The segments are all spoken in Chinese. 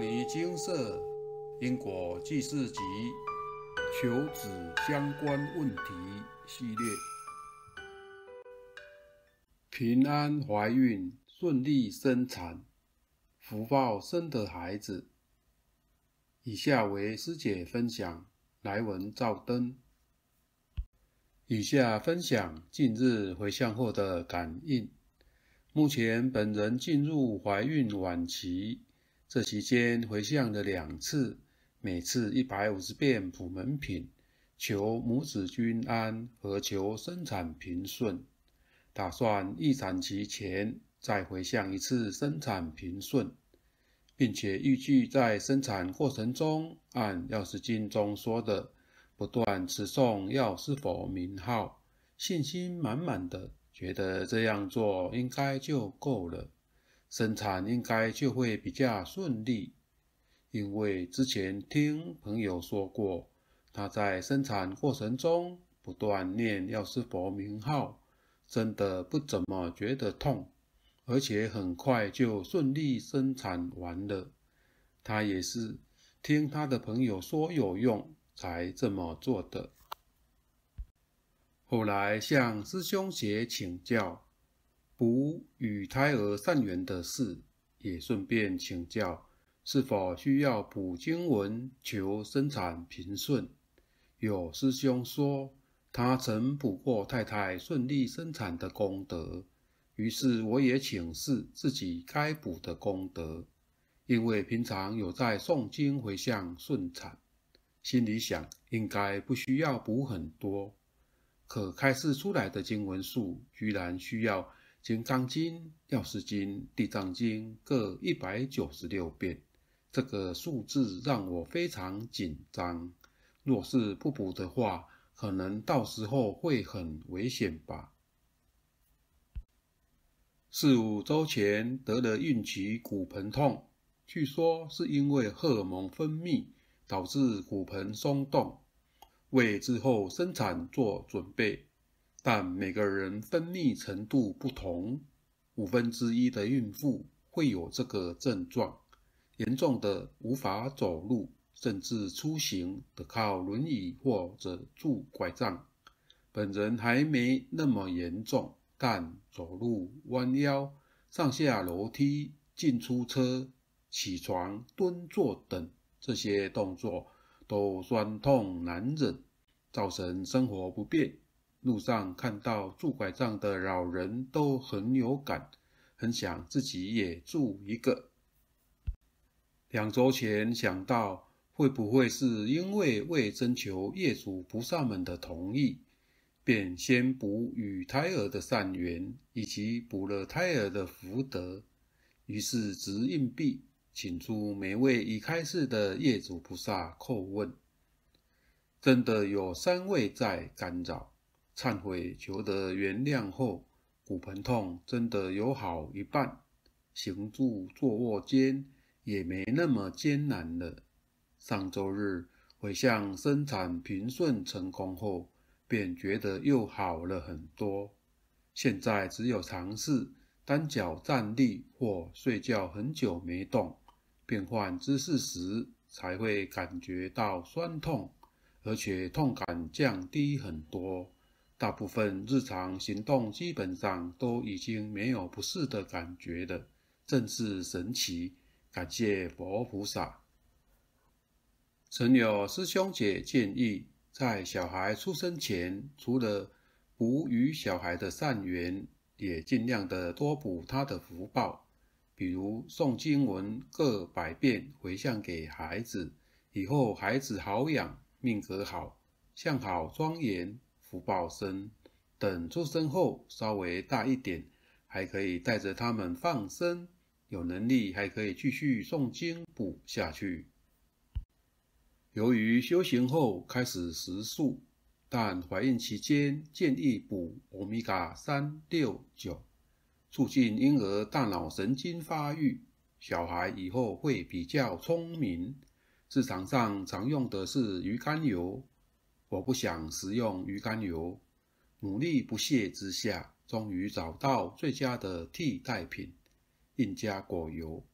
尼精舍因果记事集求子相关问题系列，平安怀孕，顺利生产，福报生的孩子。以下为师姐分享来文照灯。以下分享近日回向后的感应。目前本人进入怀孕晚期。这期间回向了两次，每次一百五十遍普门品，求母子均安和求生产平顺。打算预产期前再回向一次生产平顺，并且预计在生产过程中，按药师经中说的，不断持诵药师佛名号，信心满满的觉得这样做应该就够了。生产应该就会比较顺利，因为之前听朋友说过，他在生产过程中不断念药师佛名号，真的不怎么觉得痛，而且很快就顺利生产完了。他也是听他的朋友说有用，才这么做的。后来向师兄学请教。补与胎儿善缘的事，也顺便请教是否需要补经文求生产平顺。有师兄说他曾补过太太顺利生产的功德，于是我也请示自己该补的功德，因为平常有在诵经回向顺产，心里想应该不需要补很多，可开示出来的经文数居然需要。《金刚经》、《药师经》、《地藏经》各一百九十六遍，这个数字让我非常紧张。若是不补的话，可能到时候会很危险吧。四五周前得了孕期骨盆痛，据说是因为荷尔蒙分泌导致骨盆松动，为之后生产做准备。但每个人分泌程度不同，五分之一的孕妇会有这个症状，严重的无法走路，甚至出行得靠轮椅或者拄拐杖。本人还没那么严重，但走路、弯腰、上下楼梯、进出车、起床、蹲坐等这些动作都酸痛难忍，造成生活不便。路上看到拄拐杖的老人都很有感，很想自己也拄一个。两周前想到会不会是因为未征求业主菩萨们的同意，便先补与胎儿的善缘，以及补了胎儿的福德。于是掷硬币，请出每位已开示的业主菩萨叩问，真的有三位在干扰。忏悔求得原谅后，骨盆痛真的有好一半，行住坐卧间也没那么艰难了。上周日回向生产平顺成功后，便觉得又好了很多。现在只有尝试单脚站立或睡觉很久没动，变换姿势时才会感觉到酸痛，而且痛感降低很多。大部分日常行动基本上都已经没有不适的感觉了，真是神奇！感谢佛菩萨。曾有师兄姐建议，在小孩出生前，除了补与小孩的善缘，也尽量的多补他的福报，比如诵经文各百遍回向给孩子，以后孩子好养，命格好，相好庄严。福报深，等出生后稍微大一点，还可以带着他们放生，有能力还可以继续诵经补下去。由于修行后开始食素，但怀孕期间建议补欧米伽三六九，促进婴儿大脑神经发育，小孩以后会比较聪明。市场上常用的是鱼肝油。我不想食用鱼肝油，努力不懈之下，终于找到最佳的替代品——印加果油。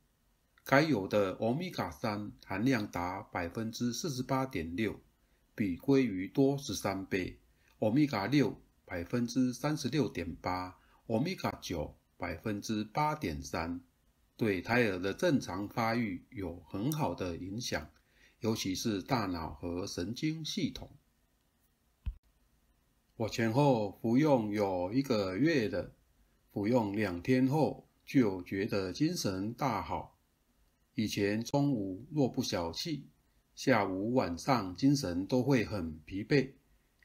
该有的欧米伽三含量达百分之四十八点六，比鲑鱼多十三倍；欧米伽六百分之三十六点八，欧米伽九百分之八点三，对胎儿的正常发育有很好的影响，尤其是大脑和神经系统。我前后服用有一个月了，服用两天后就觉得精神大好。以前中午若不小气，下午晚上精神都会很疲惫。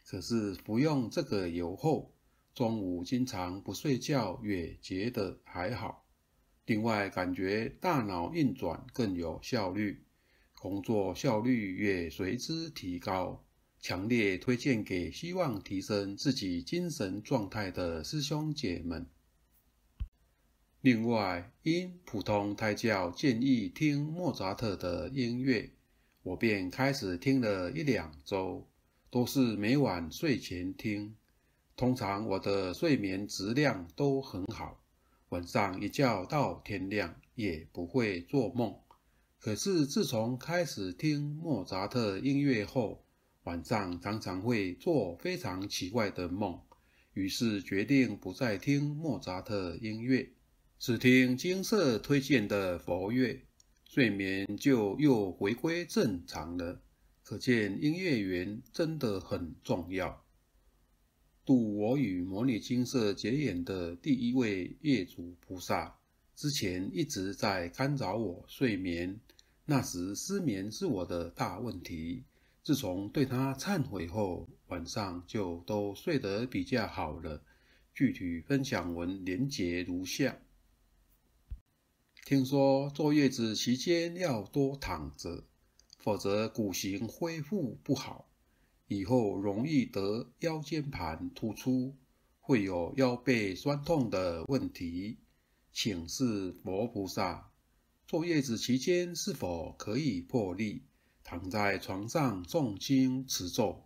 可是服用这个油后，中午经常不睡觉，也觉得还好。另外，感觉大脑运转更有效率，工作效率也随之提高。强烈推荐给希望提升自己精神状态的师兄姐们。另外，因普通胎教建议听莫扎特的音乐，我便开始听了一两周，都是每晚睡前听。通常我的睡眠质量都很好，晚上一觉到天亮也不会做梦。可是自从开始听莫扎特音乐后，晚上常常会做非常奇怪的梦，于是决定不再听莫扎特音乐。只听金色推荐的佛乐，睡眠就又回归正常了。可见音乐缘真的很重要。度我与牟尼精舍结缘的第一位业主菩萨，之前一直在干扰我睡眠。那时失眠是我的大问题。自从对他忏悔后，晚上就都睡得比较好了。具体分享文连结如下。听说坐月子期间要多躺着，否则骨型恢复不好，以后容易得腰间盘突出，会有腰背酸痛的问题。请示佛菩萨，坐月子期间是否可以破例躺在床上诵经持咒？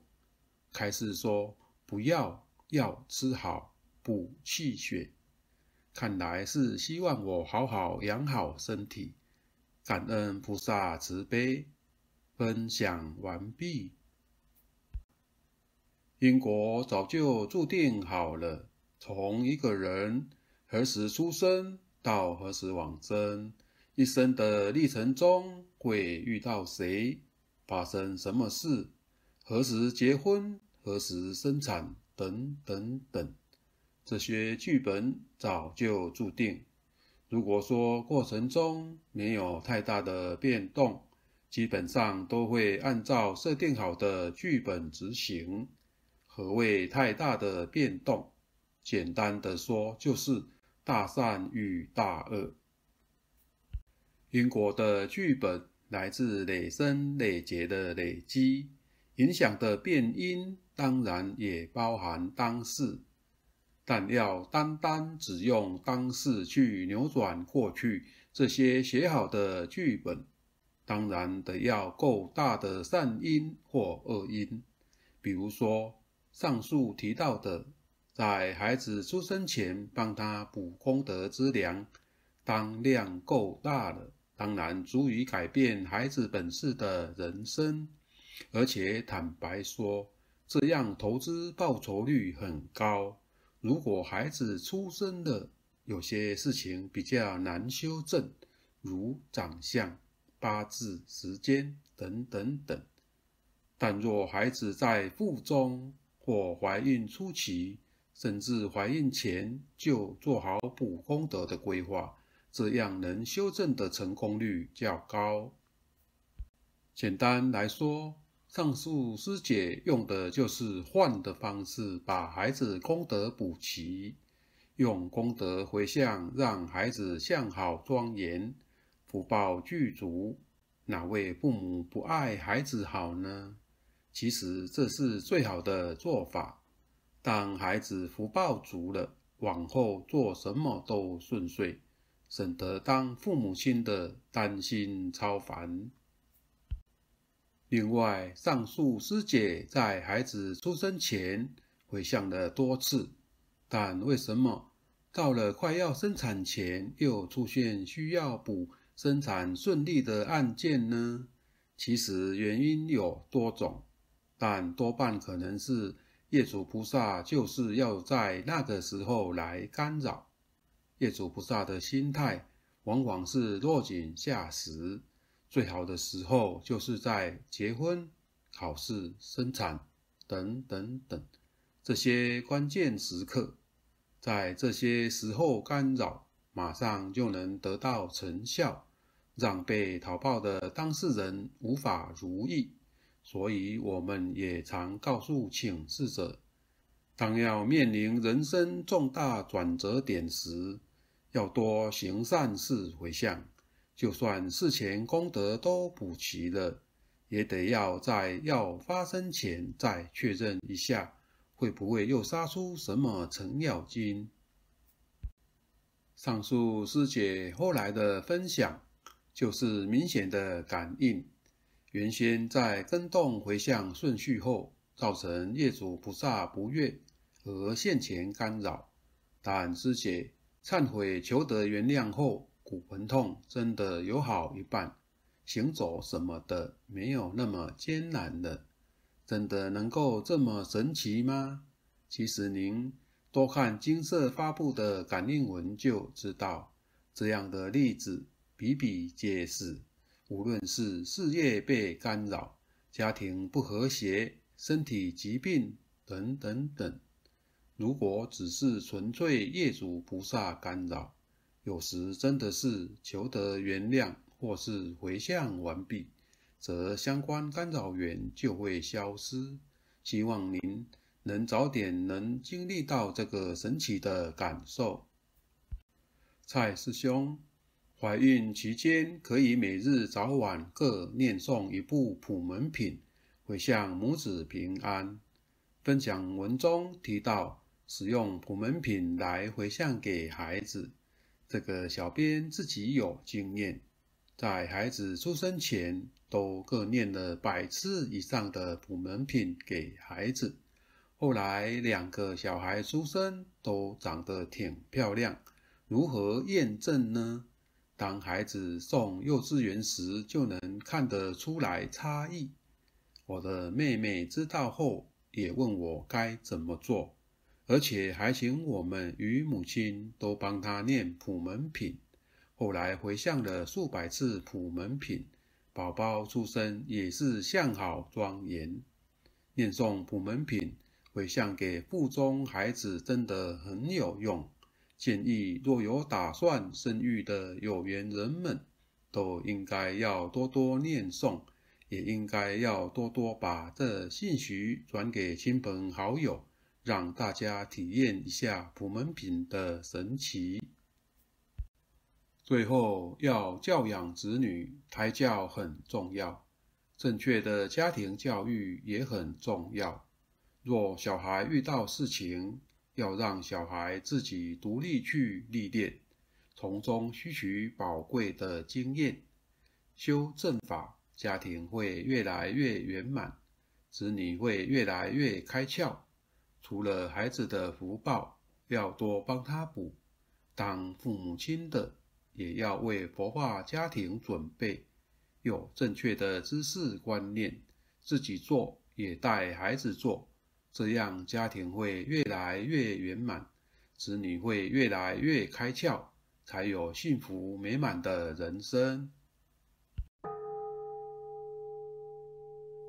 开始说不要，要吃好补气血。看来是希望我好好养好身体，感恩菩萨慈悲。分享完毕。因果早就注定好了，从一个人何时出生到何时往生，一生的历程中会遇到谁，发生什么事，何时结婚，何时生产，等等等。这些剧本早就注定。如果说过程中没有太大的变动，基本上都会按照设定好的剧本执行。何谓太大的变动？简单的说，就是大善与大恶。因果的剧本来自累生累劫的累积，影响的变因当然也包含当事。但要单单只用当事去扭转过去这些写好的剧本，当然得要够大的善因或恶因。比如说上述提到的，在孩子出生前帮他补功德之粮，当量够大了，当然足以改变孩子本世的人生。而且坦白说，这样投资报酬率很高。如果孩子出生了，有些事情比较难修正，如长相、八字、时间等等等。但若孩子在腹中或怀孕初期，甚至怀孕前就做好补功德的规划，这样能修正的成功率较高。简单来说，上述师姐用的就是换的方式，把孩子功德补齐，用功德回向，让孩子向好庄严，福报具足。哪位父母不爱孩子好呢？其实这是最好的做法。当孩子福报足了，往后做什么都顺遂，省得当父母亲的担心操烦。另外，上述师姐在孩子出生前回向了多次，但为什么到了快要生产前又出现需要补生产顺利的案件呢？其实原因有多种，但多半可能是业主菩萨就是要在那个时候来干扰。业主菩萨的心态往往是落井下石，最好的时候就是在结婚、考试、生产等等等这些关键时刻，在这些时候干扰，马上就能得到成效。让被讨报的当事人无法如意，所以我们也常告诉请示者，当要面临人生重大转折点时，要多行善事回向，就算事前功德都补齐了，也得要在要发生前再确认一下，会不会又杀出什么程咬金。上述师姐后来的分享。就是明显的感应，原先在跟动回向顺序后，造成业主菩萨不悦而现前干扰。但师姐忏悔求得原谅后，骨盆痛真的有好一半，行走什么的没有那么艰难了。真的能够这么神奇吗？其实您多看金色发布的感应文就知道，这样的例子。比比皆是，无论是事业被干扰、家庭不和谐、身体疾病等等等。如果只是纯粹业主菩萨干扰，有时真的是求得原谅或是回向完毕，则相关干扰源就会消失。希望您能早点能经历到这个神奇的感受。蔡师兄。怀孕期间，可以每日早晚各念诵一部普门品，回向母子平安。分享文中提到，使用普门品来回向给孩子，这个小编自己有经验，在孩子出生前，都各念了百次以上的普门品给孩子。后来两个小孩出生，都长得挺漂亮，如何验证呢？当孩子送幼稚园时，就能看得出来差异。我的妹妹知道后，也问我该怎么做，而且还请我们与母亲都帮她念普门品。后来回向了数百次普门品，宝宝出生也是相好庄严。念诵普门品，回向给腹中孩子，真的很有用。建议若有打算生育的有缘人们，都应该要多多念诵，也应该要多多把这信息转给亲朋好友，让大家体验一下普门品的神奇。最后，要教养子女，胎教很重要，正确的家庭教育也很重要。若小孩遇到事情，要让小孩自己独立去历练，从中吸取宝贵的经验，修正法，家庭会越来越圆满，子女会越来越开窍。除了孩子的福报，要多帮他补；当父母亲的，也要为佛化家庭准备，有正确的知识观念，自己做也带孩子做。这样家庭会越来越圆满，子女会越来越开窍，才有幸福美满的人生。